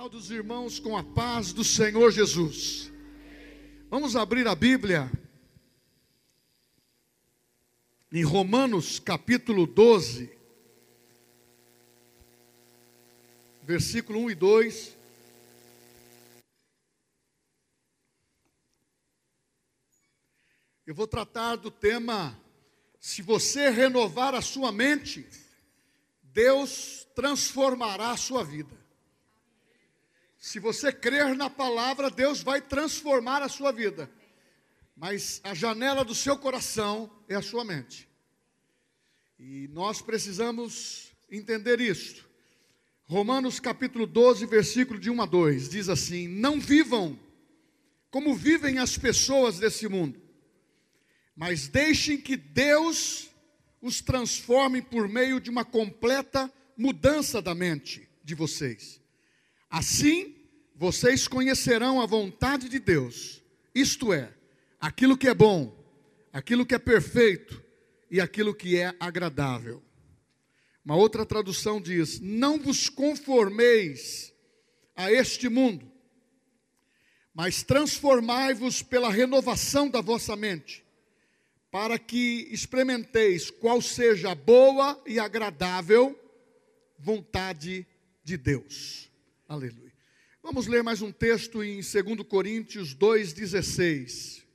Saúde os irmãos com a paz do Senhor Jesus. Vamos abrir a Bíblia em Romanos capítulo 12, versículo 1 e 2. Eu vou tratar do tema: se você renovar a sua mente, Deus transformará a sua vida. Se você crer na palavra, Deus vai transformar a sua vida. Mas a janela do seu coração é a sua mente. E nós precisamos entender isso. Romanos capítulo 12, versículo de 1 a 2 diz assim: Não vivam como vivem as pessoas desse mundo, mas deixem que Deus os transforme por meio de uma completa mudança da mente de vocês. Assim, vocês conhecerão a vontade de Deus, isto é, aquilo que é bom, aquilo que é perfeito e aquilo que é agradável. Uma outra tradução diz: Não vos conformeis a este mundo, mas transformai-vos pela renovação da vossa mente, para que experimenteis qual seja a boa e agradável vontade de Deus. Aleluia. Vamos ler mais um texto em 2 Coríntios 2,16.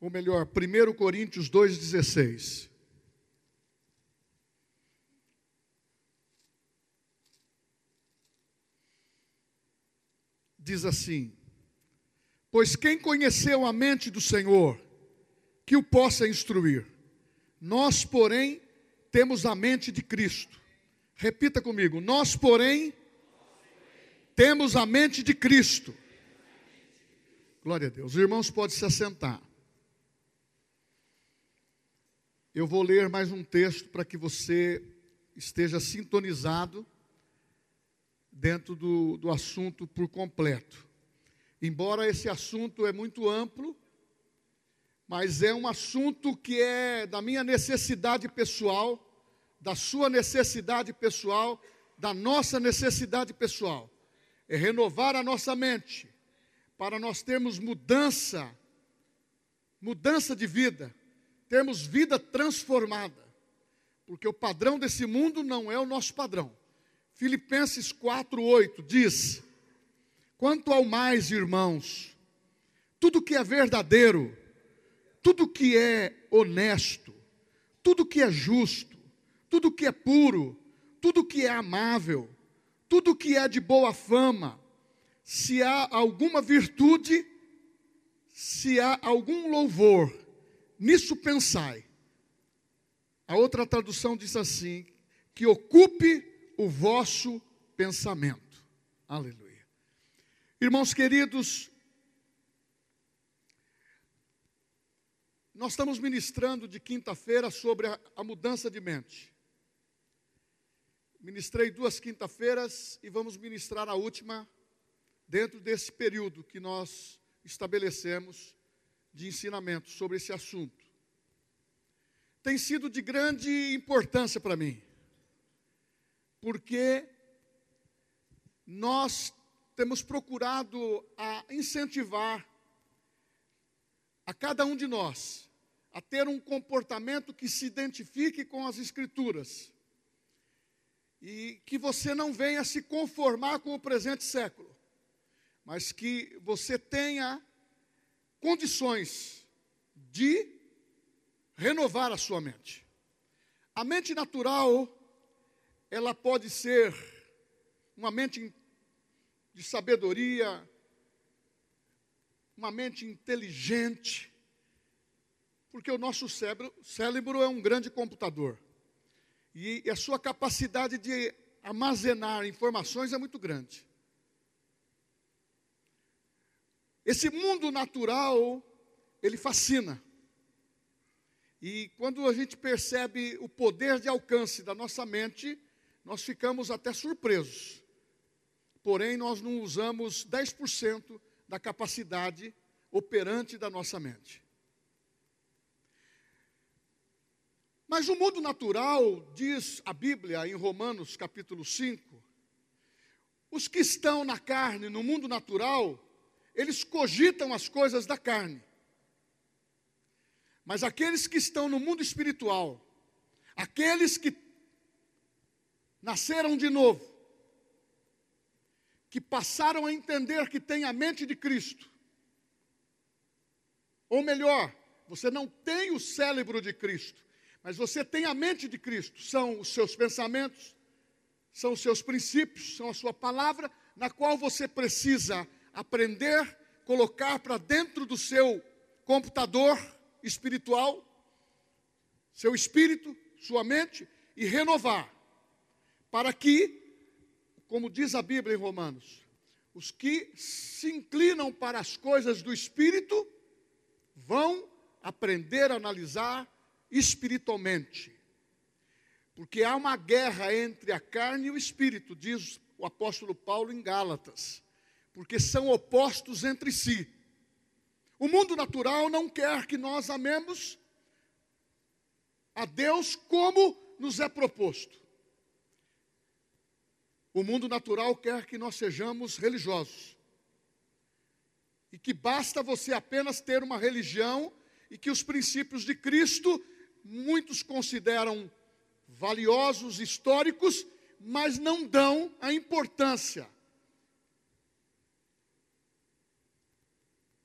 Ou melhor, 1 Coríntios 2,16. Diz assim: Pois quem conheceu a mente do Senhor, que o possa instruir. Nós, porém, temos a mente de Cristo. Repita comigo: nós, porém, temos a mente de Cristo. Glória a Deus. Os irmãos podem se assentar. Eu vou ler mais um texto para que você esteja sintonizado dentro do, do assunto por completo. Embora esse assunto é muito amplo, mas é um assunto que é da minha necessidade pessoal, da sua necessidade pessoal, da nossa necessidade pessoal. É renovar a nossa mente, para nós termos mudança, mudança de vida, termos vida transformada, porque o padrão desse mundo não é o nosso padrão. Filipenses 4:8 diz: Quanto ao mais, irmãos, tudo que é verdadeiro, tudo que é honesto, tudo que é justo, tudo que é puro, tudo que é amável, tudo que é de boa fama, se há alguma virtude, se há algum louvor, nisso pensai. A outra tradução diz assim: que ocupe o vosso pensamento. Aleluia. Irmãos queridos, Nós estamos ministrando de quinta-feira sobre a, a, mudança de mente. Ministrei duas quinta-feiras e vamos ministrar a última dentro desse período que nós estabelecemos de ensinamento sobre esse assunto. Tem sido de grande importância para mim, porque nós temos procurado a incentivar a cada um de nós a ter um comportamento que se identifique com as Escrituras. E que você não venha se conformar com o presente século, mas que você tenha condições de renovar a sua mente. A mente natural, ela pode ser uma mente de sabedoria, uma mente inteligente, porque o nosso cérebro, cérebro é um grande computador. E a sua capacidade de armazenar informações é muito grande. Esse mundo natural, ele fascina. E quando a gente percebe o poder de alcance da nossa mente, nós ficamos até surpresos. Porém, nós não usamos 10% da capacidade operante da nossa mente. Mas o mundo natural, diz a Bíblia em Romanos capítulo 5, os que estão na carne, no mundo natural, eles cogitam as coisas da carne. Mas aqueles que estão no mundo espiritual, aqueles que nasceram de novo, que passaram a entender que têm a mente de Cristo, ou melhor, você não tem o cérebro de Cristo, mas você tem a mente de Cristo, são os seus pensamentos, são os seus princípios, são a sua palavra, na qual você precisa aprender, colocar para dentro do seu computador espiritual, seu espírito, sua mente, e renovar, para que, como diz a Bíblia em Romanos, os que se inclinam para as coisas do espírito vão aprender a analisar espiritualmente. Porque há uma guerra entre a carne e o espírito, diz o apóstolo Paulo em Gálatas. Porque são opostos entre si. O mundo natural não quer que nós amemos a Deus como nos é proposto. O mundo natural quer que nós sejamos religiosos. E que basta você apenas ter uma religião e que os princípios de Cristo muitos consideram valiosos, históricos, mas não dão a importância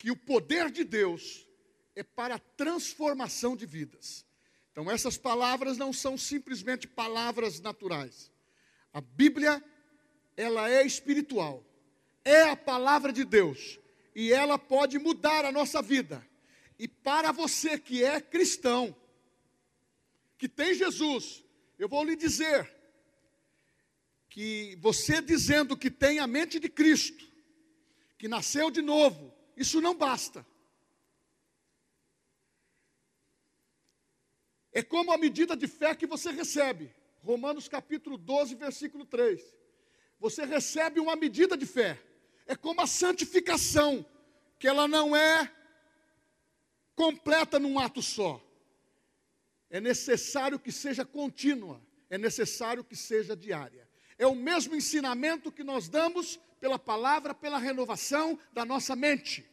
que o poder de Deus é para a transformação de vidas. Então, essas palavras não são simplesmente palavras naturais. A Bíblia, ela é espiritual, é a palavra de Deus, e ela pode mudar a nossa vida. E para você que é cristão, que tem Jesus, eu vou lhe dizer que você dizendo que tem a mente de Cristo, que nasceu de novo, isso não basta. É como a medida de fé que você recebe. Romanos capítulo 12, versículo 3. Você recebe uma medida de fé. É como a santificação, que ela não é completa num ato só é necessário que seja contínua, é necessário que seja diária. É o mesmo ensinamento que nós damos pela palavra, pela renovação da nossa mente.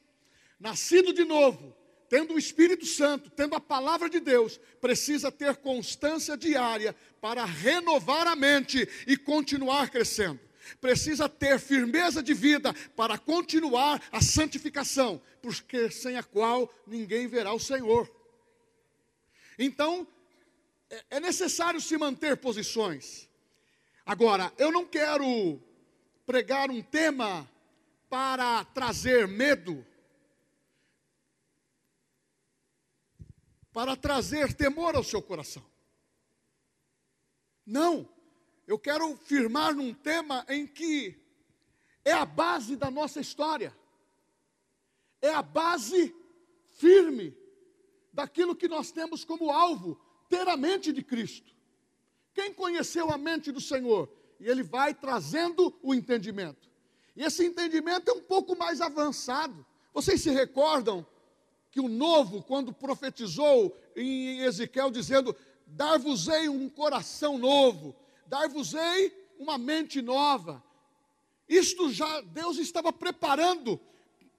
Nascido de novo, tendo o Espírito Santo, tendo a palavra de Deus, precisa ter constância diária para renovar a mente e continuar crescendo. Precisa ter firmeza de vida para continuar a santificação, porque sem a qual ninguém verá o Senhor. Então, é, é necessário se manter posições. Agora, eu não quero pregar um tema para trazer medo, para trazer temor ao seu coração. Não, eu quero firmar num tema em que é a base da nossa história, é a base firme daquilo que nós temos como alvo, ter a mente de Cristo. Quem conheceu a mente do Senhor? E ele vai trazendo o entendimento. E esse entendimento é um pouco mais avançado. Vocês se recordam que o novo, quando profetizou em Ezequiel, dizendo: Dar-vos-ei um coração novo, dar-vos-ei uma mente nova. Isto já Deus estava preparando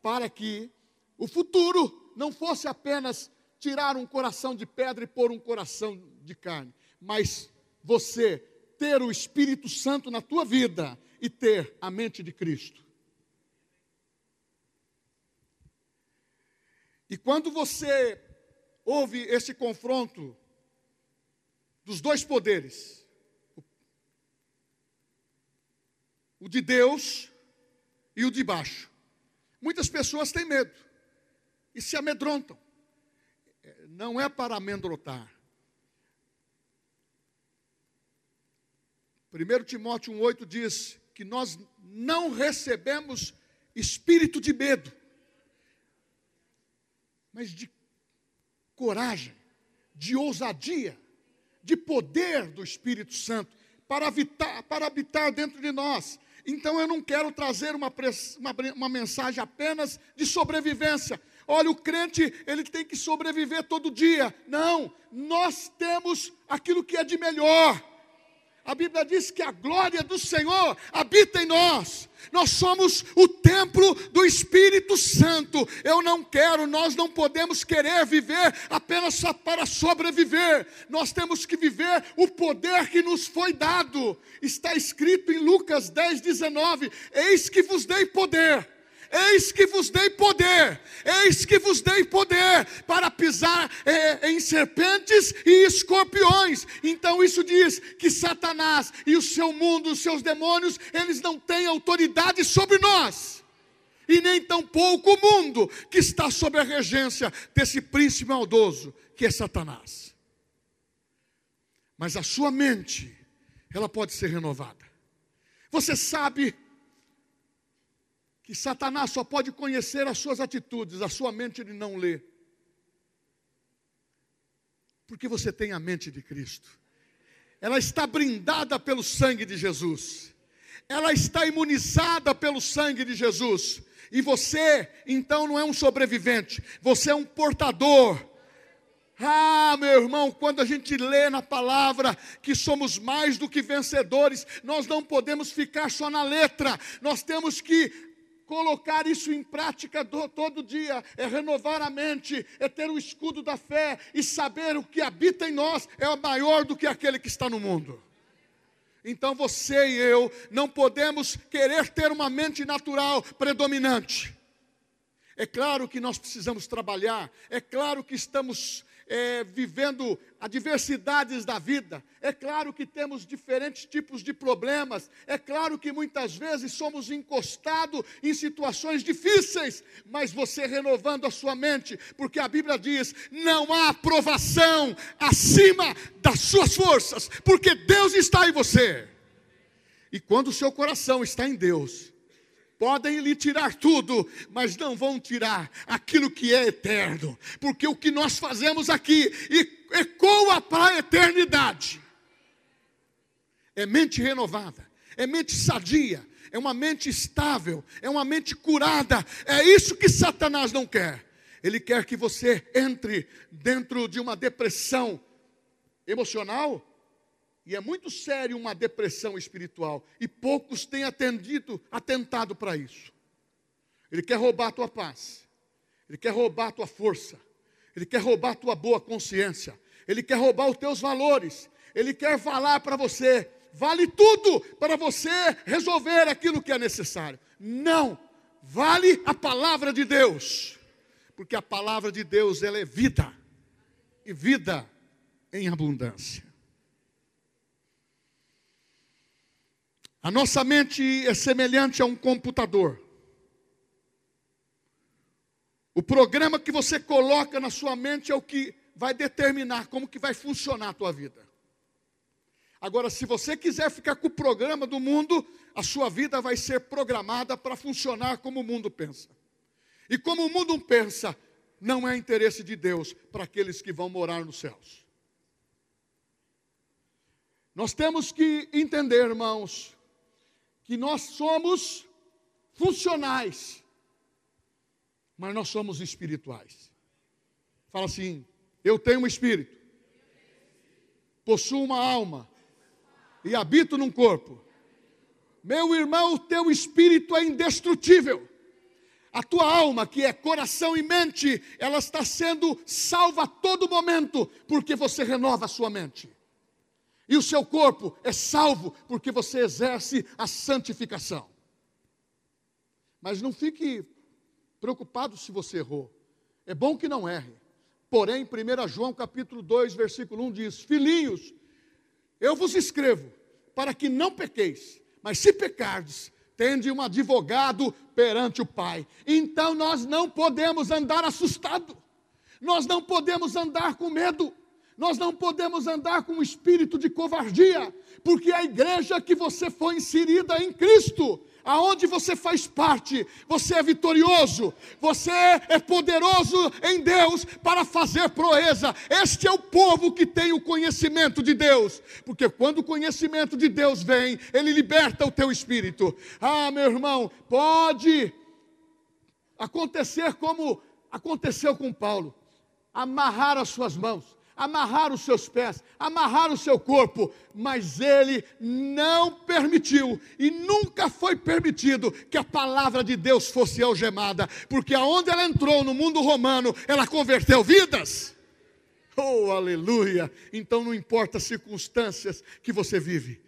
para que o futuro não fosse apenas tirar um coração de pedra e pôr um coração de carne, mas você ter o Espírito Santo na tua vida e ter a mente de Cristo. E quando você ouve esse confronto dos dois poderes, o de Deus e o de baixo, muitas pessoas têm medo e se amedrontam não é para amedrontar. 1 Timóteo 1,8 diz que nós não recebemos espírito de medo, mas de coragem, de ousadia, de poder do Espírito Santo para habitar, para habitar dentro de nós. Então eu não quero trazer uma, uma, uma mensagem apenas de sobrevivência, Olha, o crente, ele tem que sobreviver todo dia. Não, nós temos aquilo que é de melhor. A Bíblia diz que a glória do Senhor habita em nós. Nós somos o templo do Espírito Santo. Eu não quero, nós não podemos querer viver apenas para sobreviver. Nós temos que viver o poder que nos foi dado. Está escrito em Lucas 10, 19: Eis que vos dei poder Eis que vos dei poder, eis que vos dei poder para pisar é, em serpentes e escorpiões. Então isso diz que Satanás e o seu mundo, os seus demônios, eles não têm autoridade sobre nós. E nem tampouco o mundo que está sob a regência desse príncipe maldoso, que é Satanás. Mas a sua mente, ela pode ser renovada. Você sabe que Satanás só pode conhecer as suas atitudes, a sua mente ele não lê. Porque você tem a mente de Cristo. Ela está brindada pelo sangue de Jesus. Ela está imunizada pelo sangue de Jesus. E você, então, não é um sobrevivente, você é um portador. Ah, meu irmão, quando a gente lê na palavra que somos mais do que vencedores, nós não podemos ficar só na letra, nós temos que colocar isso em prática do, todo dia, é renovar a mente, é ter o escudo da fé e saber o que habita em nós é maior do que aquele que está no mundo. Então você e eu não podemos querer ter uma mente natural predominante. É claro que nós precisamos trabalhar, é claro que estamos é, vivendo adversidades da vida. É claro que temos diferentes tipos de problemas. É claro que muitas vezes somos encostados em situações difíceis. Mas você renovando a sua mente, porque a Bíblia diz: não há aprovação acima das suas forças, porque Deus está em você. E quando o seu coração está em Deus, Podem lhe tirar tudo, mas não vão tirar aquilo que é eterno, porque o que nós fazemos aqui ecoa para a eternidade. É mente renovada, é mente sadia, é uma mente estável, é uma mente curada. É isso que Satanás não quer. Ele quer que você entre dentro de uma depressão emocional, e é muito sério uma depressão espiritual. E poucos têm atendido, atentado para isso. Ele quer roubar a tua paz. Ele quer roubar a tua força. Ele quer roubar a tua boa consciência. Ele quer roubar os teus valores. Ele quer falar para você, vale tudo para você resolver aquilo que é necessário. Não, vale a palavra de Deus. Porque a palavra de Deus ela é vida. E vida em abundância. A nossa mente é semelhante a um computador. O programa que você coloca na sua mente é o que vai determinar como que vai funcionar a tua vida. Agora, se você quiser ficar com o programa do mundo, a sua vida vai ser programada para funcionar como o mundo pensa. E como o mundo pensa, não é interesse de Deus para aqueles que vão morar nos céus. Nós temos que entender, irmãos, que nós somos funcionais, mas nós somos espirituais. Fala assim: eu tenho um espírito, possuo uma alma e habito num corpo. Meu irmão, o teu espírito é indestrutível. A tua alma, que é coração e mente, ela está sendo salva a todo momento, porque você renova a sua mente. E o seu corpo é salvo porque você exerce a santificação. Mas não fique preocupado se você errou. É bom que não erre. Porém, 1 João capítulo 2, versículo 1 diz: Filhinhos, eu vos escrevo para que não pequeis, mas se pecardes, tende um advogado perante o Pai. Então nós não podemos andar assustado. Nós não podemos andar com medo. Nós não podemos andar com um espírito de covardia, porque a igreja que você foi inserida em Cristo, aonde você faz parte, você é vitorioso, você é poderoso em Deus para fazer proeza. Este é o povo que tem o conhecimento de Deus, porque quando o conhecimento de Deus vem, ele liberta o teu espírito. Ah, meu irmão, pode acontecer como aconteceu com Paulo. Amarrar as suas mãos, amarrar os seus pés, amarrar o seu corpo, mas ele não permitiu e nunca foi permitido que a palavra de Deus fosse algemada, porque aonde ela entrou no mundo romano, ela converteu vidas. Oh, aleluia! Então não importa as circunstâncias que você vive,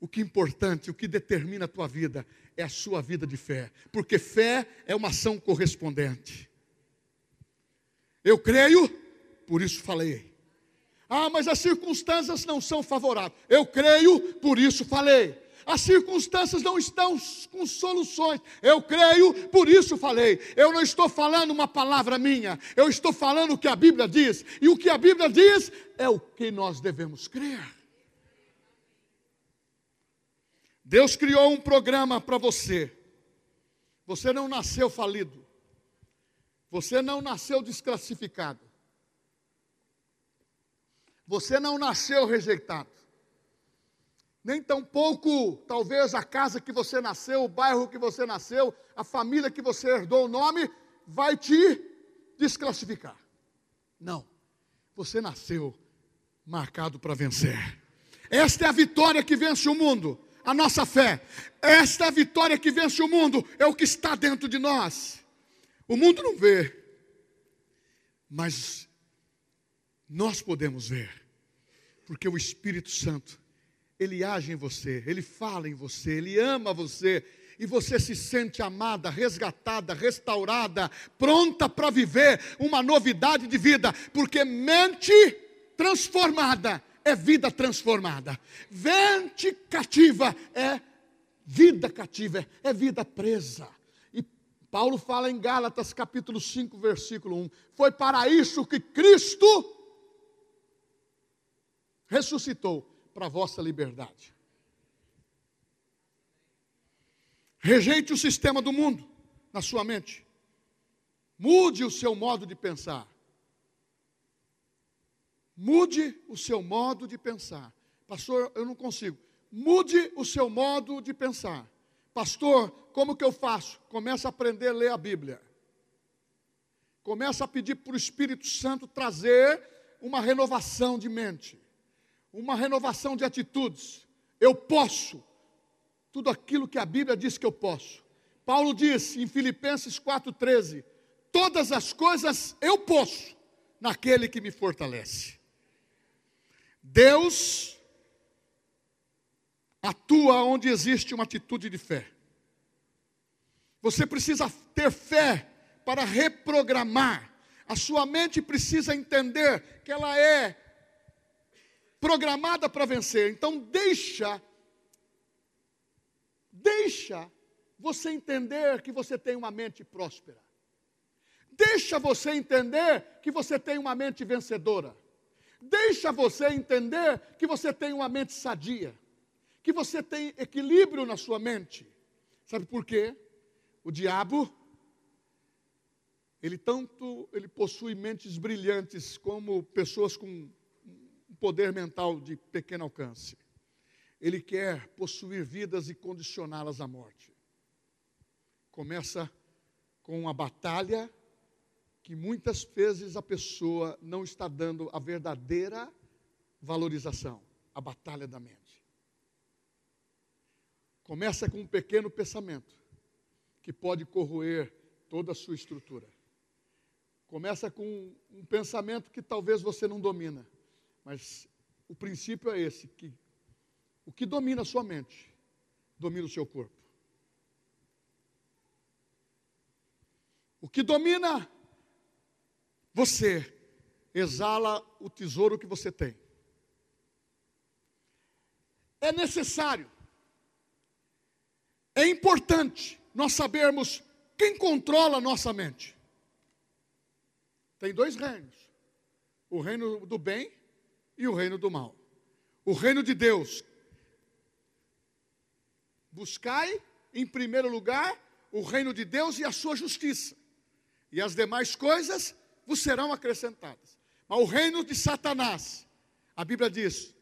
o que é importante, o que determina a tua vida é a sua vida de fé, porque fé é uma ação correspondente. Eu creio, por isso falei. Ah, mas as circunstâncias não são favoráveis. Eu creio, por isso falei. As circunstâncias não estão com soluções. Eu creio, por isso falei. Eu não estou falando uma palavra minha, eu estou falando o que a Bíblia diz. E o que a Bíblia diz é o que nós devemos crer. Deus criou um programa para você. Você não nasceu falido. Você não nasceu desclassificado. Você não nasceu rejeitado. Nem tampouco, talvez, a casa que você nasceu, o bairro que você nasceu, a família que você herdou o nome, vai te desclassificar. Não. Você nasceu marcado para vencer. Esta é a vitória que vence o mundo a nossa fé. Esta é a vitória que vence o mundo, é o que está dentro de nós. O mundo não vê, mas nós podemos ver, porque o Espírito Santo, ele age em você, ele fala em você, ele ama você, e você se sente amada, resgatada, restaurada, pronta para viver uma novidade de vida, porque mente transformada é vida transformada. Vente cativa é vida cativa, é vida presa. E Paulo fala em Gálatas capítulo 5, versículo 1: Foi para isso que Cristo ressuscitou para a vossa liberdade. Rejeite o sistema do mundo na sua mente. Mude o seu modo de pensar. Mude o seu modo de pensar. Pastor, eu não consigo. Mude o seu modo de pensar. Pastor, como que eu faço? Começa a aprender a ler a Bíblia. Começa a pedir para o Espírito Santo trazer uma renovação de mente, uma renovação de atitudes. Eu posso tudo aquilo que a Bíblia diz que eu posso. Paulo diz em Filipenses 4,13: Todas as coisas eu posso naquele que me fortalece. Deus atua onde existe uma atitude de fé. Você precisa ter fé para reprogramar. A sua mente precisa entender que ela é programada para vencer. Então deixa deixa você entender que você tem uma mente próspera. Deixa você entender que você tem uma mente vencedora deixa você entender que você tem uma mente sadia, que você tem equilíbrio na sua mente. Sabe por quê? O diabo ele tanto ele possui mentes brilhantes como pessoas com poder mental de pequeno alcance. Ele quer possuir vidas e condicioná-las à morte. Começa com uma batalha que muitas vezes a pessoa não está dando a verdadeira valorização, a batalha da mente. Começa com um pequeno pensamento que pode corroer toda a sua estrutura. Começa com um pensamento que talvez você não domina, mas o princípio é esse, que o que domina a sua mente, domina o seu corpo. O que domina você exala o tesouro que você tem. É necessário, é importante nós sabermos quem controla a nossa mente. Tem dois reinos: o reino do bem e o reino do mal. O reino de Deus. Buscai, em primeiro lugar, o reino de Deus e a sua justiça, e as demais coisas vos serão acrescentadas. Mas o reino de Satanás, a Bíblia diz,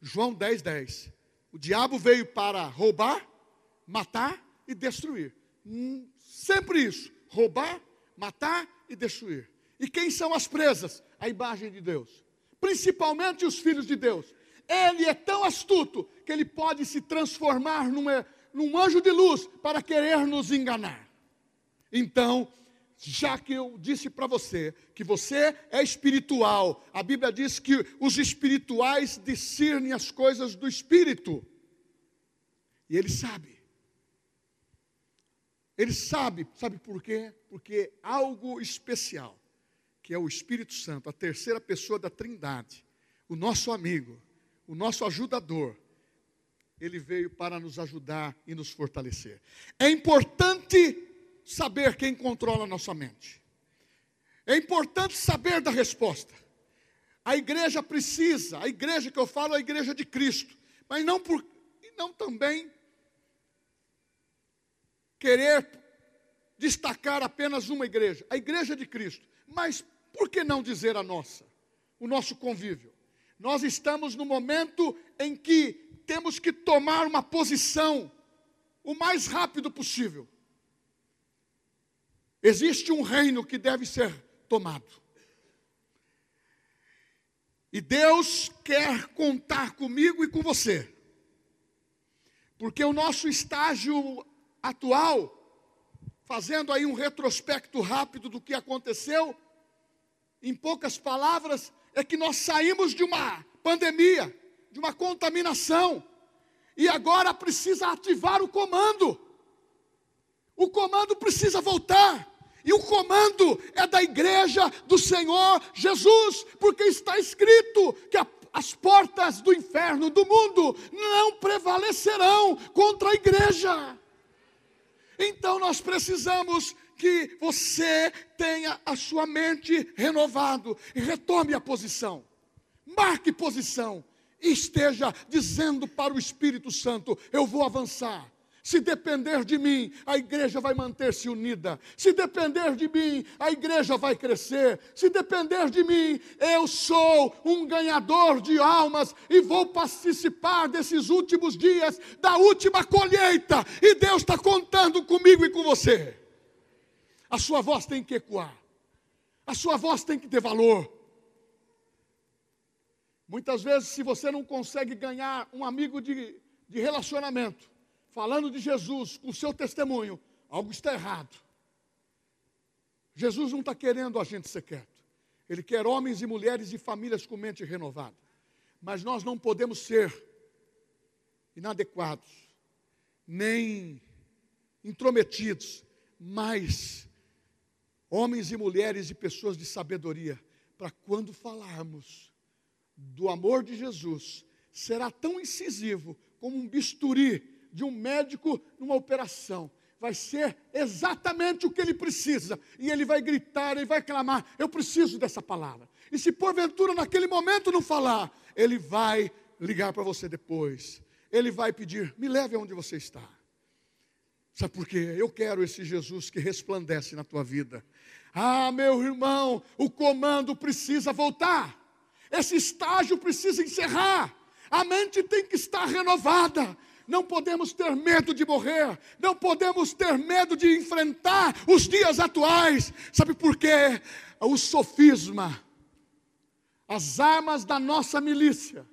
João 10, 10: o diabo veio para roubar, matar e destruir. Hum, sempre isso: roubar, matar e destruir. E quem são as presas? A imagem de Deus. Principalmente os filhos de Deus. Ele é tão astuto que ele pode se transformar numa, num anjo de luz para querer nos enganar. Então, já que eu disse para você que você é espiritual, a Bíblia diz que os espirituais discernem as coisas do espírito. E ele sabe. Ele sabe, sabe por quê? Porque algo especial, que é o Espírito Santo, a terceira pessoa da Trindade, o nosso amigo, o nosso ajudador, ele veio para nos ajudar e nos fortalecer. É importante saber quem controla a nossa mente. É importante saber da resposta. A igreja precisa, a igreja que eu falo é a igreja de Cristo, mas não por não também querer destacar apenas uma igreja, a igreja de Cristo. Mas por que não dizer a nossa, o nosso convívio? Nós estamos no momento em que temos que tomar uma posição o mais rápido possível. Existe um reino que deve ser tomado. E Deus quer contar comigo e com você. Porque o nosso estágio atual, fazendo aí um retrospecto rápido do que aconteceu, em poucas palavras, é que nós saímos de uma pandemia, de uma contaminação, e agora precisa ativar o comando. O comando precisa voltar. E o comando é da igreja do Senhor Jesus, porque está escrito que a, as portas do inferno, do mundo, não prevalecerão contra a igreja. Então nós precisamos que você tenha a sua mente renovado e retome a posição. Marque posição e esteja dizendo para o Espírito Santo: eu vou avançar. Se depender de mim, a igreja vai manter-se unida. Se depender de mim, a igreja vai crescer. Se depender de mim, eu sou um ganhador de almas e vou participar desses últimos dias, da última colheita. E Deus está contando comigo e com você. A sua voz tem que ecoar, a sua voz tem que ter valor. Muitas vezes, se você não consegue ganhar um amigo de, de relacionamento, falando de Jesus com o seu testemunho, algo está errado. Jesus não está querendo a gente ser quieto. Ele quer homens e mulheres e famílias com mente renovada. Mas nós não podemos ser inadequados, nem intrometidos, mas homens e mulheres e pessoas de sabedoria, para quando falarmos do amor de Jesus, será tão incisivo como um bisturi de um médico numa operação. Vai ser exatamente o que ele precisa. E ele vai gritar, ele vai clamar: Eu preciso dessa palavra. E se porventura naquele momento não falar, ele vai ligar para você depois. Ele vai pedir: Me leve aonde você está. Sabe por quê? Eu quero esse Jesus que resplandece na tua vida. Ah, meu irmão, o comando precisa voltar. Esse estágio precisa encerrar. A mente tem que estar renovada não podemos ter medo de morrer, não podemos ter medo de enfrentar os dias atuais. Sabe por quê? O sofisma, as armas da nossa milícia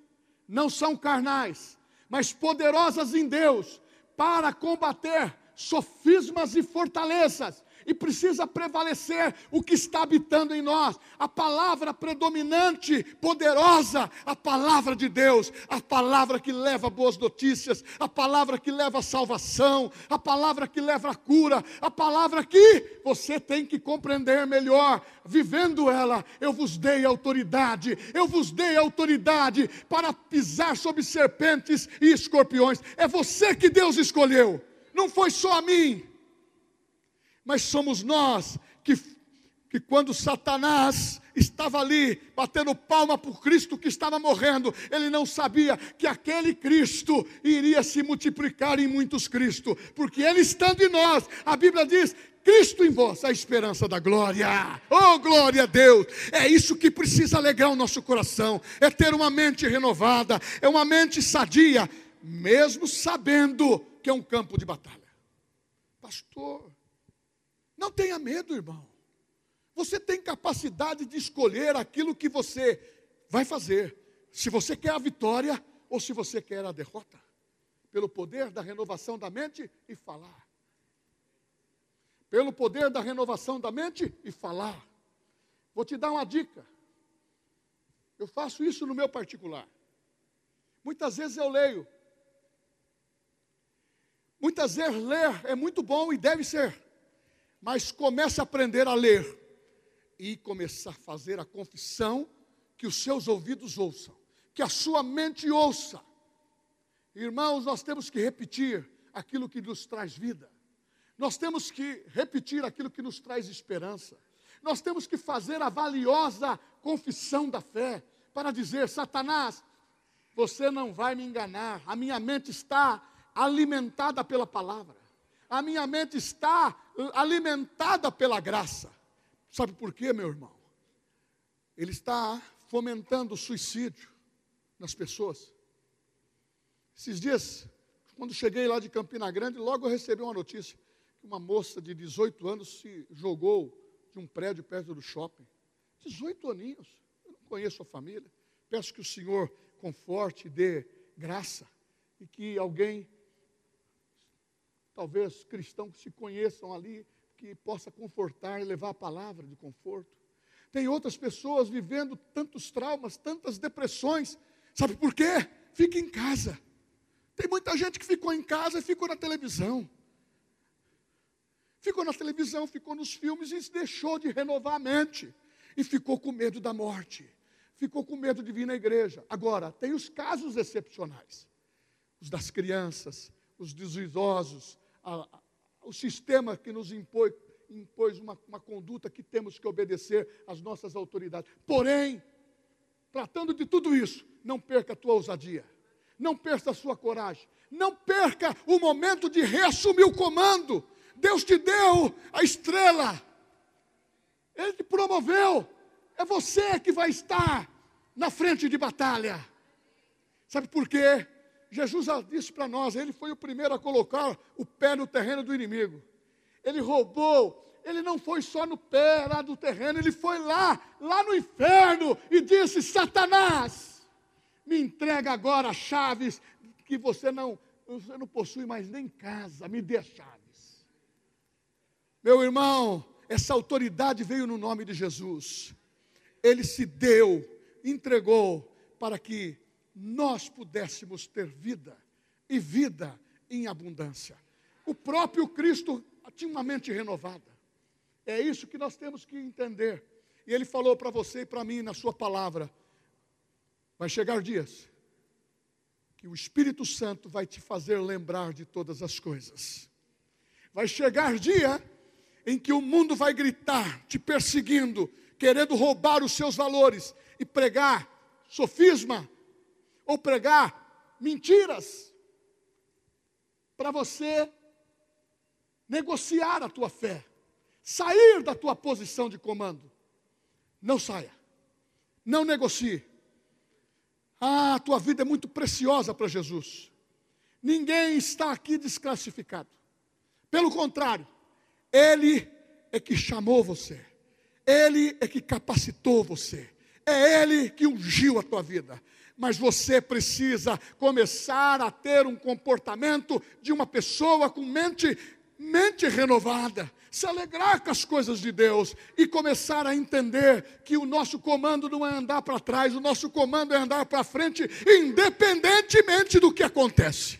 não são carnais, mas poderosas em Deus para combater sofismas e fortalezas e precisa prevalecer o que está habitando em nós. A palavra predominante, poderosa, a palavra de Deus, a palavra que leva boas notícias, a palavra que leva salvação, a palavra que leva cura, a palavra que você tem que compreender melhor, vivendo ela. Eu vos dei autoridade, eu vos dei autoridade para pisar sobre serpentes e escorpiões. É você que Deus escolheu, não foi só a mim mas somos nós que, que quando Satanás estava ali batendo palma por Cristo que estava morrendo, ele não sabia que aquele Cristo iria se multiplicar em muitos Cristo, porque ele estando em nós, a Bíblia diz: Cristo em vós, a esperança da glória. Oh, glória a Deus! É isso que precisa alegrar o nosso coração, é ter uma mente renovada, é uma mente sadia, mesmo sabendo que é um campo de batalha. Pastor, não tenha medo, irmão. Você tem capacidade de escolher aquilo que você vai fazer. Se você quer a vitória ou se você quer a derrota. Pelo poder da renovação da mente e falar. Pelo poder da renovação da mente e falar. Vou te dar uma dica. Eu faço isso no meu particular. Muitas vezes eu leio. Muitas vezes ler é muito bom e deve ser. Mas comece a aprender a ler e começar a fazer a confissão que os seus ouvidos ouçam, que a sua mente ouça. Irmãos, nós temos que repetir aquilo que nos traz vida. Nós temos que repetir aquilo que nos traz esperança. Nós temos que fazer a valiosa confissão da fé para dizer: Satanás, você não vai me enganar. A minha mente está alimentada pela palavra. A minha mente está alimentada pela graça. Sabe por quê, meu irmão? Ele está fomentando o suicídio nas pessoas. Esses dias, quando cheguei lá de Campina Grande, logo eu recebi uma notícia que uma moça de 18 anos se jogou de um prédio perto do shopping. 18 aninhos. Eu não conheço a família. Peço que o Senhor conforte dê graça e que alguém, talvez cristão que se conheçam ali, que possa confortar e levar a palavra de conforto. Tem outras pessoas vivendo tantos traumas, tantas depressões. Sabe por quê? Fica em casa. Tem muita gente que ficou em casa e ficou na televisão. Ficou na televisão, ficou nos filmes e deixou de renovar a mente. E ficou com medo da morte. Ficou com medo de vir na igreja. Agora, tem os casos excepcionais: os das crianças, os dos idosos, a, o sistema que nos impõe, impôs uma, uma conduta que temos que obedecer às nossas autoridades. Porém, tratando de tudo isso, não perca a tua ousadia, não perca a sua coragem, não perca o momento de reassumir o comando. Deus te deu a estrela, Ele te promoveu, é você que vai estar na frente de batalha. Sabe por quê? Jesus disse para nós, ele foi o primeiro a colocar o pé no terreno do inimigo. Ele roubou, ele não foi só no pé lá do terreno, ele foi lá, lá no inferno e disse: Satanás, me entrega agora as chaves que você não, você não possui mais nem casa, me dê as chaves. Meu irmão, essa autoridade veio no nome de Jesus. Ele se deu, entregou para que nós pudéssemos ter vida e vida em abundância. O próprio Cristo tinha uma mente renovada. É isso que nós temos que entender. E ele falou para você e para mim na sua palavra: vai chegar dias que o Espírito Santo vai te fazer lembrar de todas as coisas. Vai chegar dia em que o mundo vai gritar, te perseguindo, querendo roubar os seus valores e pregar sofisma, ou pregar mentiras para você negociar a tua fé, sair da tua posição de comando. Não saia, não negocie. Ah, a tua vida é muito preciosa para Jesus. Ninguém está aqui desclassificado. Pelo contrário, Ele é que chamou você, Ele é que capacitou você, é Ele que ungiu a tua vida mas você precisa começar a ter um comportamento de uma pessoa com mente, mente renovada, se alegrar com as coisas de Deus e começar a entender que o nosso comando não é andar para trás, o nosso comando é andar para frente, independentemente do que acontece.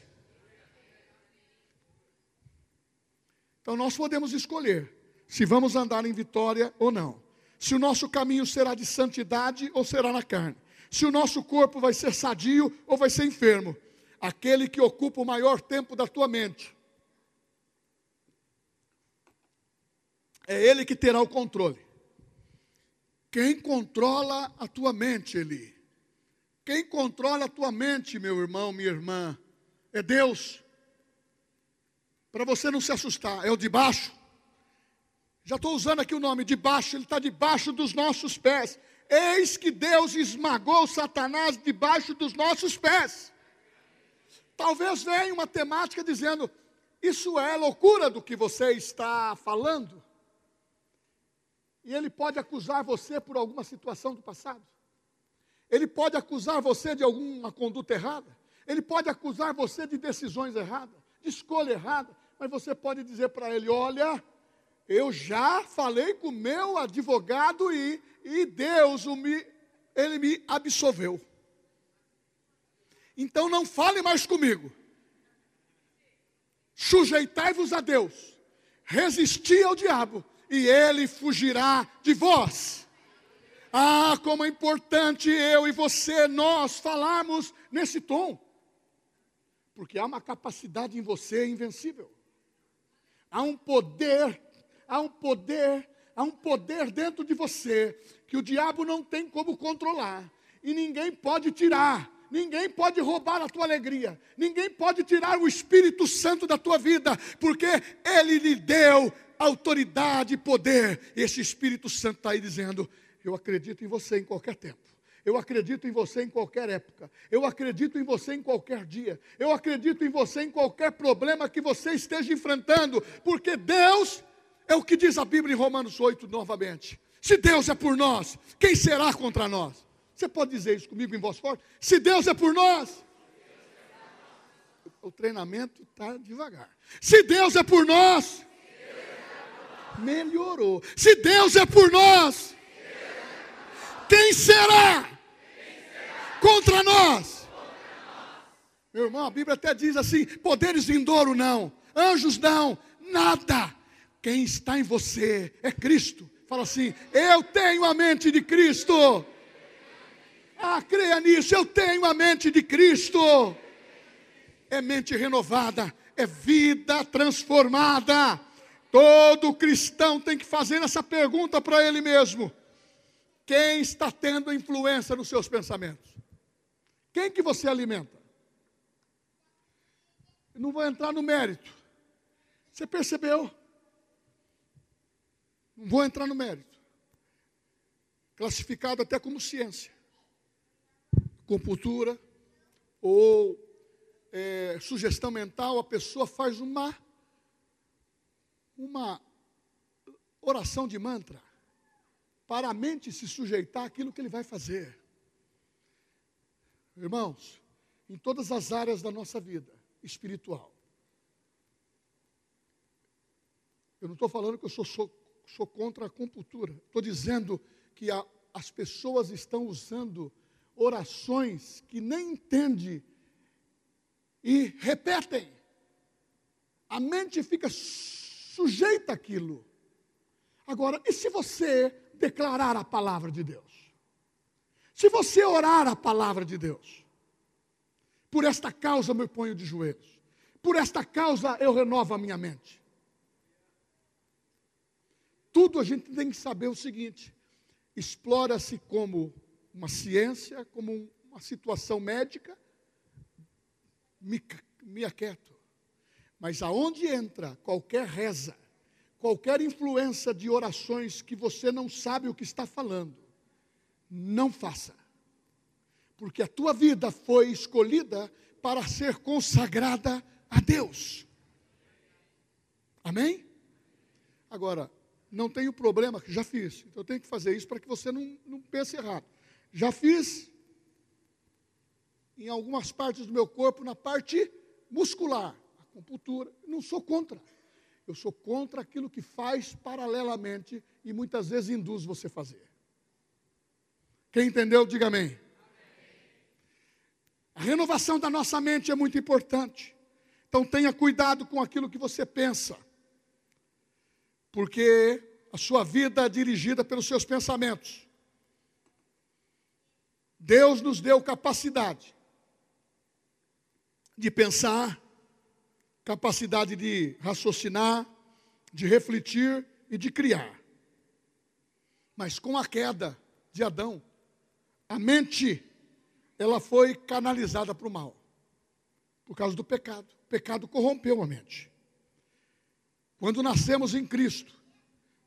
Então nós podemos escolher se vamos andar em vitória ou não, se o nosso caminho será de santidade ou será na carne se o nosso corpo vai ser sadio ou vai ser enfermo. Aquele que ocupa o maior tempo da tua mente. É ele que terá o controle. Quem controla a tua mente, Eli? Quem controla a tua mente, meu irmão, minha irmã? É Deus. Para você não se assustar, é o de baixo. Já estou usando aqui o nome de baixo, ele está debaixo dos nossos pés. Eis que Deus esmagou Satanás debaixo dos nossos pés. Talvez venha uma temática dizendo: Isso é loucura do que você está falando. E ele pode acusar você por alguma situação do passado. Ele pode acusar você de alguma conduta errada. Ele pode acusar você de decisões erradas, de escolha errada. Mas você pode dizer para ele: Olha, eu já falei com meu advogado e, e Deus me, ele me absolveu. Então não fale mais comigo. Sujeitai-vos a Deus, resisti ao diabo, e ele fugirá de vós. Ah, como é importante eu e você, nós falarmos nesse tom, porque há uma capacidade em você invencível, há um poder, há um poder, há um poder dentro de você que o diabo não tem como controlar e ninguém pode tirar. Ninguém pode roubar a tua alegria, ninguém pode tirar o Espírito Santo da tua vida, porque Ele lhe deu autoridade e poder. Esse Espírito Santo está aí dizendo: Eu acredito em você em qualquer tempo. Eu acredito em você em qualquer época. Eu acredito em você em qualquer dia. Eu acredito em você em qualquer problema que você esteja enfrentando, porque Deus é o que diz a Bíblia em Romanos 8 novamente. Se Deus é por nós, quem será contra nós? Você pode dizer isso comigo em voz forte? Se Deus é por nós, o treinamento está devagar. Se Deus é por nós, melhorou. Se Deus é por nós, quem será contra nós? Meu irmão, a Bíblia até diz assim: poderes vindouro não, anjos não, nada. Quem está em você é Cristo. Fala assim: eu tenho a mente de Cristo. Ah, creia nisso, eu tenho a mente de Cristo. É mente renovada, é vida transformada. Todo cristão tem que fazer essa pergunta para ele mesmo: quem está tendo influência nos seus pensamentos? Quem que você alimenta? não vou entrar no mérito. Você percebeu? Não vou entrar no mérito. Classificado até como ciência. Compultura ou é, sugestão mental, a pessoa faz uma uma oração de mantra para a mente se sujeitar àquilo que ele vai fazer. Irmãos, em todas as áreas da nossa vida espiritual. Eu não estou falando que eu sou, sou, sou contra a compultura. Estou dizendo que a, as pessoas estão usando orações que nem entendem e repetem. A mente fica sujeita àquilo. Agora, e se você declarar a palavra de Deus? Se você orar a palavra de Deus, por esta causa me ponho de joelhos, por esta causa eu renovo a minha mente. Tudo a gente tem que saber o seguinte: explora-se como uma ciência, como uma situação médica, me, me aquieto. Mas aonde entra qualquer reza, qualquer influência de orações que você não sabe o que está falando, não faça. Porque a tua vida foi escolhida para ser consagrada a Deus. Amém? Agora, não tenho problema, já fiz. Então eu tenho que fazer isso para que você não, não pense errado. Já fiz em algumas partes do meu corpo, na parte muscular compultura. Não sou contra. Eu sou contra aquilo que faz paralelamente e muitas vezes induz você a fazer. Quem entendeu, diga amém. A renovação da nossa mente é muito importante. Então tenha cuidado com aquilo que você pensa. Porque a sua vida é dirigida pelos seus pensamentos. Deus nos deu capacidade de pensar, capacidade de raciocinar, de refletir e de criar. Mas com a queda de Adão, a mente ela foi canalizada para o mal. Por causa do pecado. O pecado corrompeu a mente. Quando nascemos em Cristo,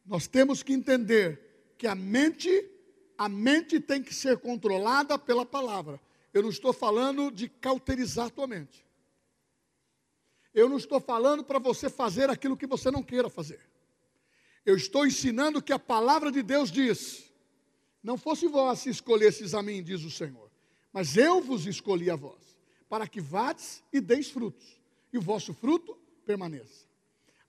nós temos que entender que a mente, a mente tem que ser controlada pela palavra. Eu não estou falando de cauterizar a tua mente. Eu não estou falando para você fazer aquilo que você não queira fazer. Eu estou ensinando que a palavra de Deus diz: Não fosse vós se escolhesses a mim, diz o Senhor, mas eu vos escolhi a vós, para que vades e deis frutos, e o vosso fruto permaneça.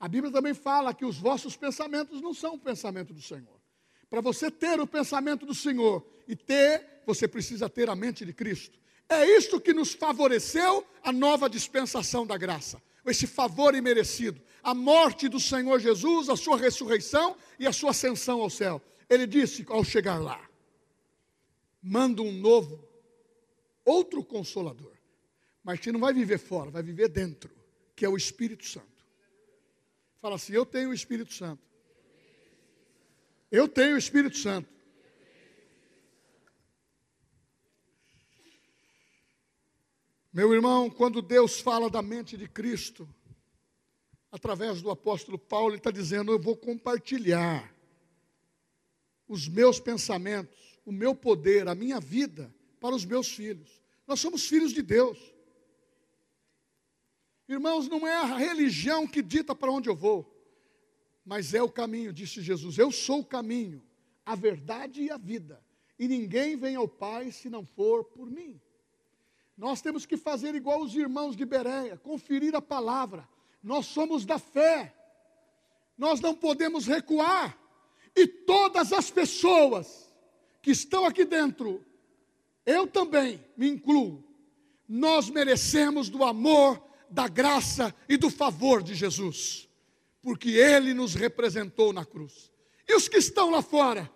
A Bíblia também fala que os vossos pensamentos não são o pensamento do Senhor. Para você ter o pensamento do Senhor e ter, você precisa ter a mente de Cristo. É isto que nos favoreceu a nova dispensação da graça, esse favor imerecido, a morte do Senhor Jesus, a sua ressurreição e a sua ascensão ao céu. Ele disse ao chegar lá: manda um novo, outro consolador, mas que não vai viver fora, vai viver dentro, que é o Espírito Santo. Fala assim: Eu tenho o Espírito Santo. Eu tenho o Espírito Santo. Meu irmão, quando Deus fala da mente de Cristo, através do apóstolo Paulo, ele está dizendo: Eu vou compartilhar os meus pensamentos, o meu poder, a minha vida para os meus filhos. Nós somos filhos de Deus. Irmãos, não é a religião que dita para onde eu vou, mas é o caminho, disse Jesus. Eu sou o caminho, a verdade e a vida, e ninguém vem ao Pai se não for por mim. Nós temos que fazer igual os irmãos de Bereia, conferir a palavra, nós somos da fé, nós não podemos recuar, e todas as pessoas que estão aqui dentro, eu também me incluo, nós merecemos do amor, da graça e do favor de Jesus, porque Ele nos representou na cruz. E os que estão lá fora,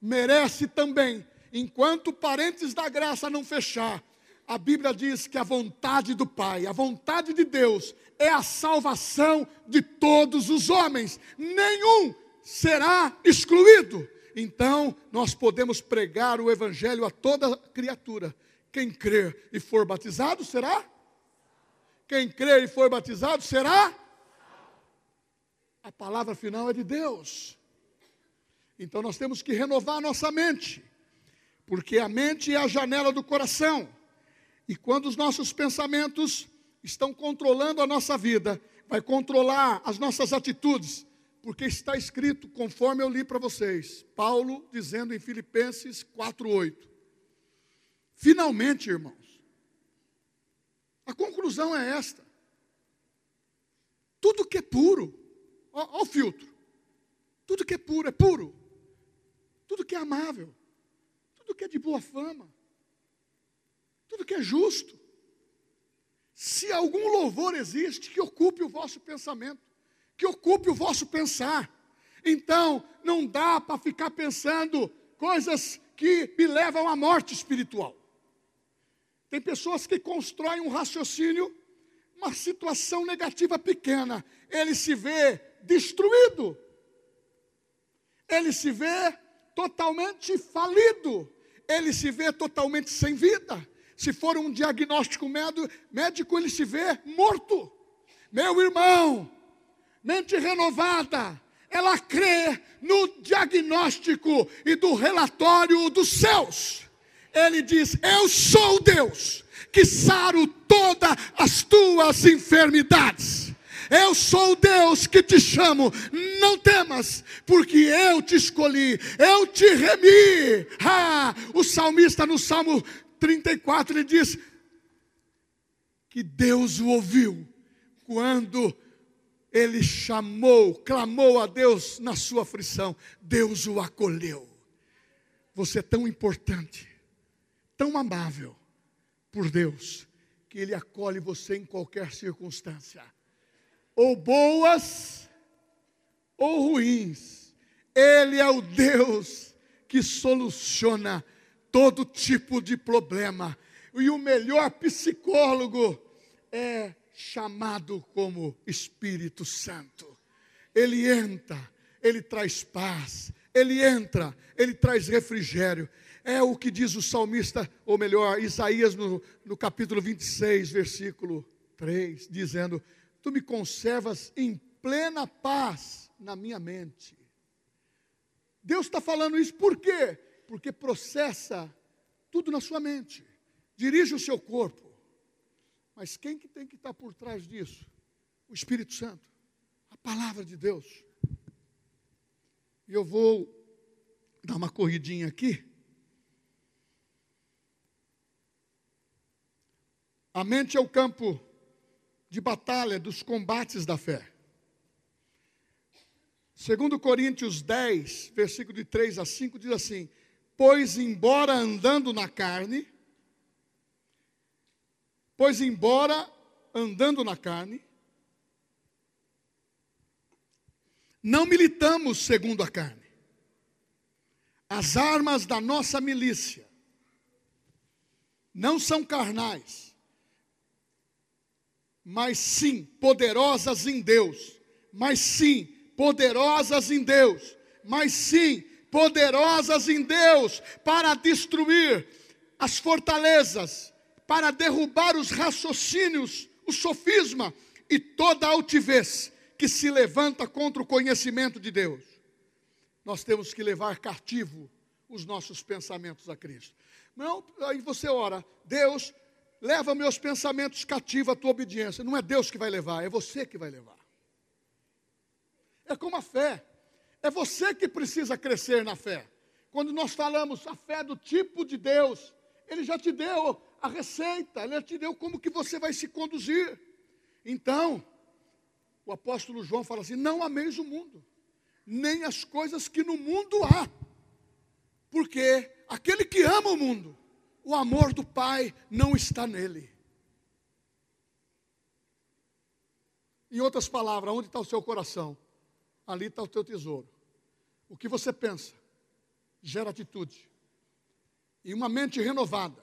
merece também, enquanto parentes da graça não fechar, a Bíblia diz que a vontade do Pai, a vontade de Deus, é a salvação de todos os homens, nenhum será excluído. Então, nós podemos pregar o Evangelho a toda criatura. Quem crer e for batizado será? Quem crer e for batizado será? A palavra final é de Deus. Então, nós temos que renovar a nossa mente, porque a mente é a janela do coração. E quando os nossos pensamentos estão controlando a nossa vida, vai controlar as nossas atitudes, porque está escrito, conforme eu li para vocês, Paulo dizendo em Filipenses 4:8. Finalmente, irmãos, conclusão é esta: tudo que é puro, olha o filtro, tudo que é puro é puro, tudo que é amável, tudo que é de boa fama, tudo que é justo. Se algum louvor existe, que ocupe o vosso pensamento, que ocupe o vosso pensar. Então, não dá para ficar pensando coisas que me levam à morte espiritual. Tem pessoas que constroem um raciocínio, uma situação negativa pequena, ele se vê destruído, ele se vê totalmente falido, ele se vê totalmente sem vida, se for um diagnóstico médico, ele se vê morto. Meu irmão, mente renovada, ela crê no diagnóstico e do relatório dos céus. Ele diz: Eu sou Deus que saro todas as tuas enfermidades. Eu sou Deus que te chamo, não temas, porque eu te escolhi, eu te remi. Ah, o salmista no Salmo 34 ele diz que Deus o ouviu quando ele chamou, clamou a Deus na sua aflição. Deus o acolheu. Você é tão importante, tão amável por Deus, que Ele acolhe você em qualquer circunstância, ou boas ou ruins. Ele é o Deus que soluciona todo tipo de problema. E o melhor psicólogo é chamado como Espírito Santo. Ele entra, ele traz paz, ele entra, ele traz refrigério. É o que diz o salmista, ou melhor, Isaías no, no capítulo 26, versículo 3, dizendo: Tu me conservas em plena paz na minha mente. Deus está falando isso por quê? porque processa tudo na sua mente, dirige o seu corpo. Mas quem que tem que estar por trás disso? O Espírito Santo, a palavra de Deus. E eu vou dar uma corridinha aqui. A mente é o campo de batalha dos combates da fé. Segundo Coríntios 10, versículo de 3 a 5 diz assim: "Pois embora andando na carne, pois embora andando na carne, não militamos segundo a carne. As armas da nossa milícia não são carnais, mas sim poderosas em Deus, mas sim poderosas em Deus, mas sim poderosas em Deus para destruir as fortalezas, para derrubar os raciocínios, o sofisma e toda a altivez que se levanta contra o conhecimento de Deus. Nós temos que levar cativo os nossos pensamentos a Cristo. Não, aí você ora, Deus, leva meus pensamentos cativos à tua obediência. Não é Deus que vai levar, é você que vai levar. É como a fé. É você que precisa crescer na fé. Quando nós falamos a fé do tipo de Deus, Ele já te deu a receita, Ele já te deu como que você vai se conduzir. Então, o apóstolo João fala assim: não ameis o mundo, nem as coisas que no mundo há. Porque aquele que ama o mundo, o amor do Pai não está nele. Em outras palavras, onde está o seu coração? ali está o teu tesouro. O que você pensa gera atitude. E uma mente renovada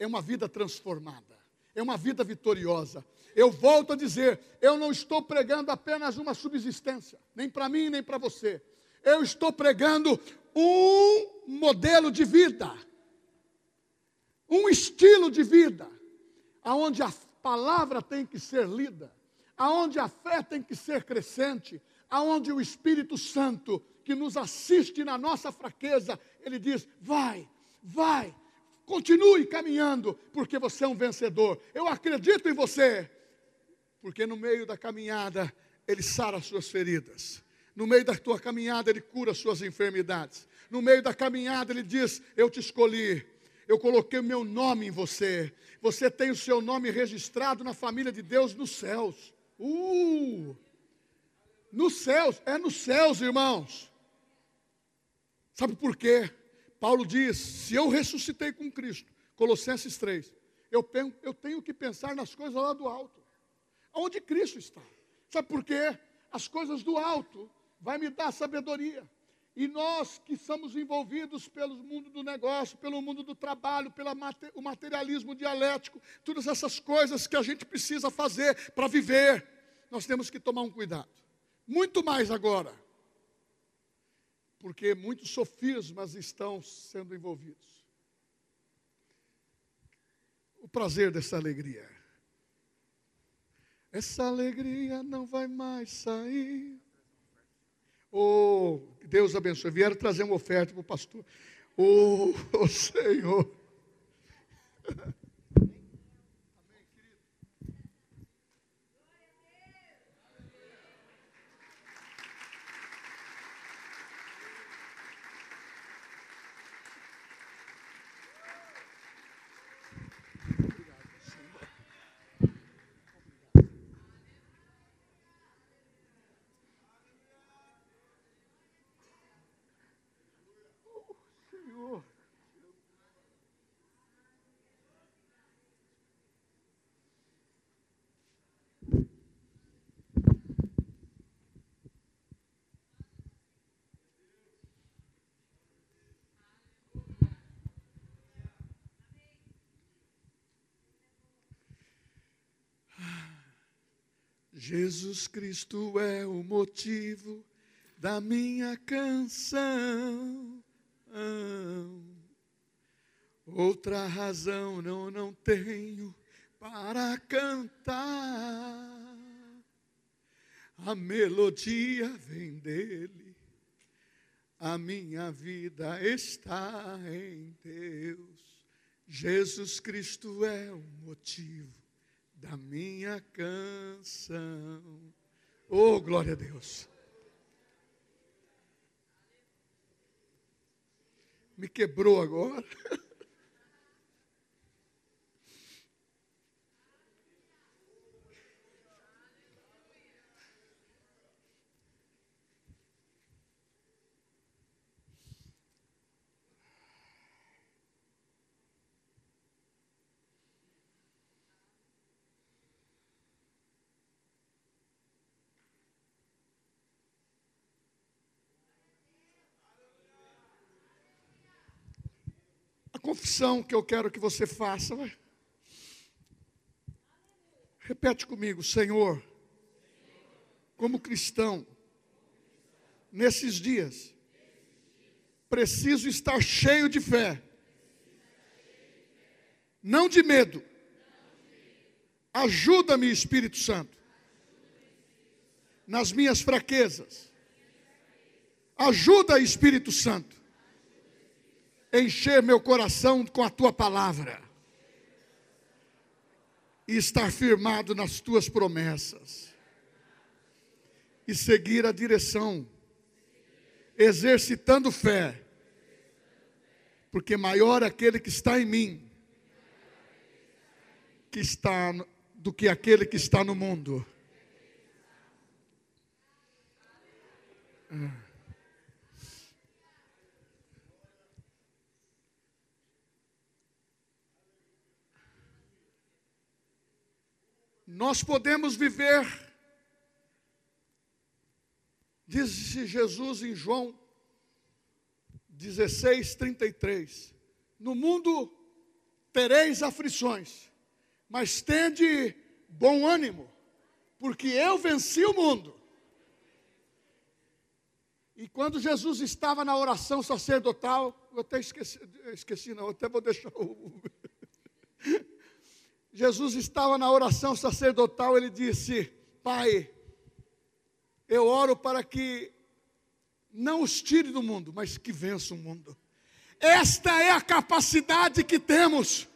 é uma vida transformada, é uma vida vitoriosa. Eu volto a dizer, eu não estou pregando apenas uma subsistência, nem para mim, nem para você. Eu estou pregando um modelo de vida, um estilo de vida, aonde a palavra tem que ser lida, aonde a fé tem que ser crescente, aonde o Espírito Santo, que nos assiste na nossa fraqueza, ele diz: vai, vai, continue caminhando, porque você é um vencedor. Eu acredito em você, porque no meio da caminhada, ele sara as suas feridas. No meio da tua caminhada, ele cura as suas enfermidades. No meio da caminhada, ele diz: Eu te escolhi, eu coloquei o meu nome em você. Você tem o seu nome registrado na família de Deus nos céus. Uh! Nos céus, é nos céus, irmãos. Sabe por quê? Paulo diz: se eu ressuscitei com Cristo, Colossenses 3, eu, eu tenho que pensar nas coisas lá do alto, onde Cristo está. Sabe por quê? As coisas do alto vai me dar sabedoria. E nós que somos envolvidos pelo mundo do negócio, pelo mundo do trabalho, pelo materialismo dialético, todas essas coisas que a gente precisa fazer para viver, nós temos que tomar um cuidado. Muito mais agora. Porque muitos sofismas estão sendo envolvidos. O prazer dessa alegria. Essa alegria não vai mais sair. Oh, Deus abençoe. Vieram trazer uma oferta para o pastor. Oh, oh Senhor. Jesus Cristo é o motivo da minha canção. Outra razão não, não tenho para cantar. A melodia vem dele, a minha vida está em Deus. Jesus Cristo é o motivo da minha canção. Oh, glória a Deus. Me quebrou agora. confissão que eu quero que você faça. Vai. Repete comigo, Senhor, como cristão, nesses dias, preciso estar cheio de fé, não de medo. Ajuda-me, Espírito Santo, nas minhas fraquezas. Ajuda, Espírito Santo, encher meu coração com a tua palavra e estar firmado nas tuas promessas e seguir a direção, exercitando fé, porque maior é aquele que está em mim que está do que aquele que está no mundo. Ah. Nós podemos viver, disse Jesus em João 16, 33. No mundo tereis aflições, mas tende bom ânimo, porque eu venci o mundo. E quando Jesus estava na oração sacerdotal, eu até esqueci, esqueci não, até vou deixar o. Jesus estava na oração sacerdotal, ele disse: Pai, eu oro para que não os tire do mundo, mas que vença o mundo. Esta é a capacidade que temos,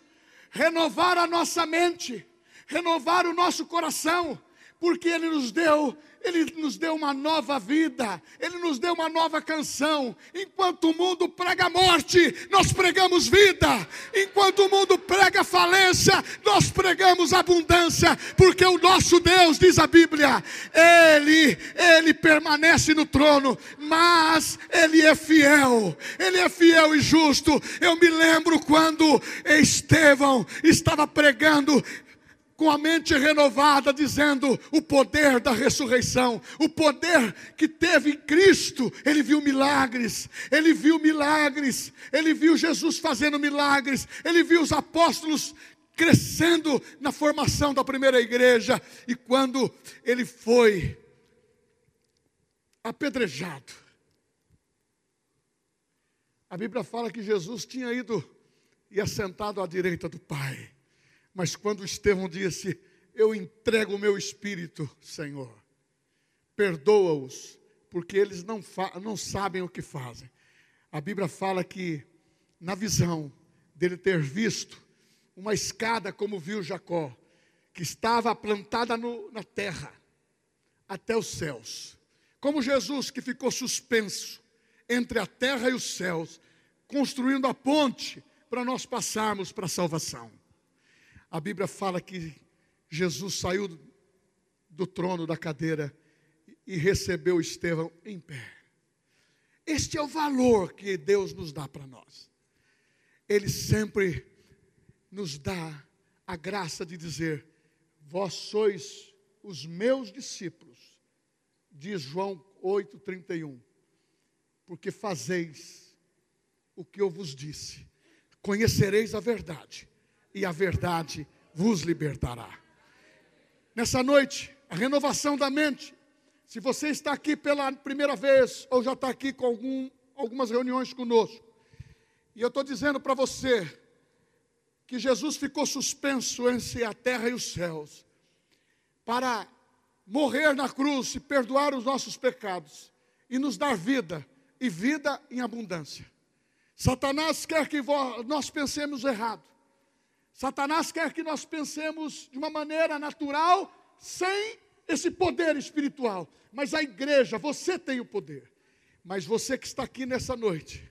renovar a nossa mente, renovar o nosso coração, porque Ele nos deu ele nos deu uma nova vida, Ele nos deu uma nova canção. Enquanto o mundo prega morte, nós pregamos vida. Enquanto o mundo prega falência, nós pregamos abundância. Porque o nosso Deus, diz a Bíblia, Ele, Ele permanece no trono, mas Ele é fiel. Ele é fiel e justo. Eu me lembro quando Estevão estava pregando com a mente renovada, dizendo o poder da ressurreição, o poder que teve em Cristo. Ele viu milagres, ele viu milagres, ele viu Jesus fazendo milagres, ele viu os apóstolos crescendo na formação da primeira igreja. E quando ele foi apedrejado, a Bíblia fala que Jesus tinha ido e assentado à direita do Pai. Mas quando Estevão disse: Eu entrego o meu espírito, Senhor, perdoa-os, porque eles não, não sabem o que fazem. A Bíblia fala que, na visão dele ter visto uma escada, como viu Jacó, que estava plantada no, na terra, até os céus. Como Jesus que ficou suspenso entre a terra e os céus, construindo a ponte para nós passarmos para a salvação. A Bíblia fala que Jesus saiu do trono da cadeira e recebeu Estevão em pé. Este é o valor que Deus nos dá para nós. Ele sempre nos dá a graça de dizer: Vós sois os meus discípulos, diz João 8,31, porque fazeis o que eu vos disse, conhecereis a verdade, e a verdade vos libertará. Nessa noite, a renovação da mente. Se você está aqui pela primeira vez, ou já está aqui com algum, algumas reuniões conosco, e eu estou dizendo para você que Jesus ficou suspenso entre a terra e os céus, para morrer na cruz e perdoar os nossos pecados, e nos dar vida, e vida em abundância. Satanás quer que nós pensemos errado. Satanás quer que nós pensemos de uma maneira natural, sem esse poder espiritual. Mas a igreja, você tem o poder. Mas você que está aqui nessa noite,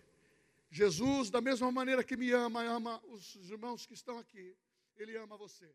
Jesus, da mesma maneira que me ama, ama os irmãos que estão aqui. Ele ama você.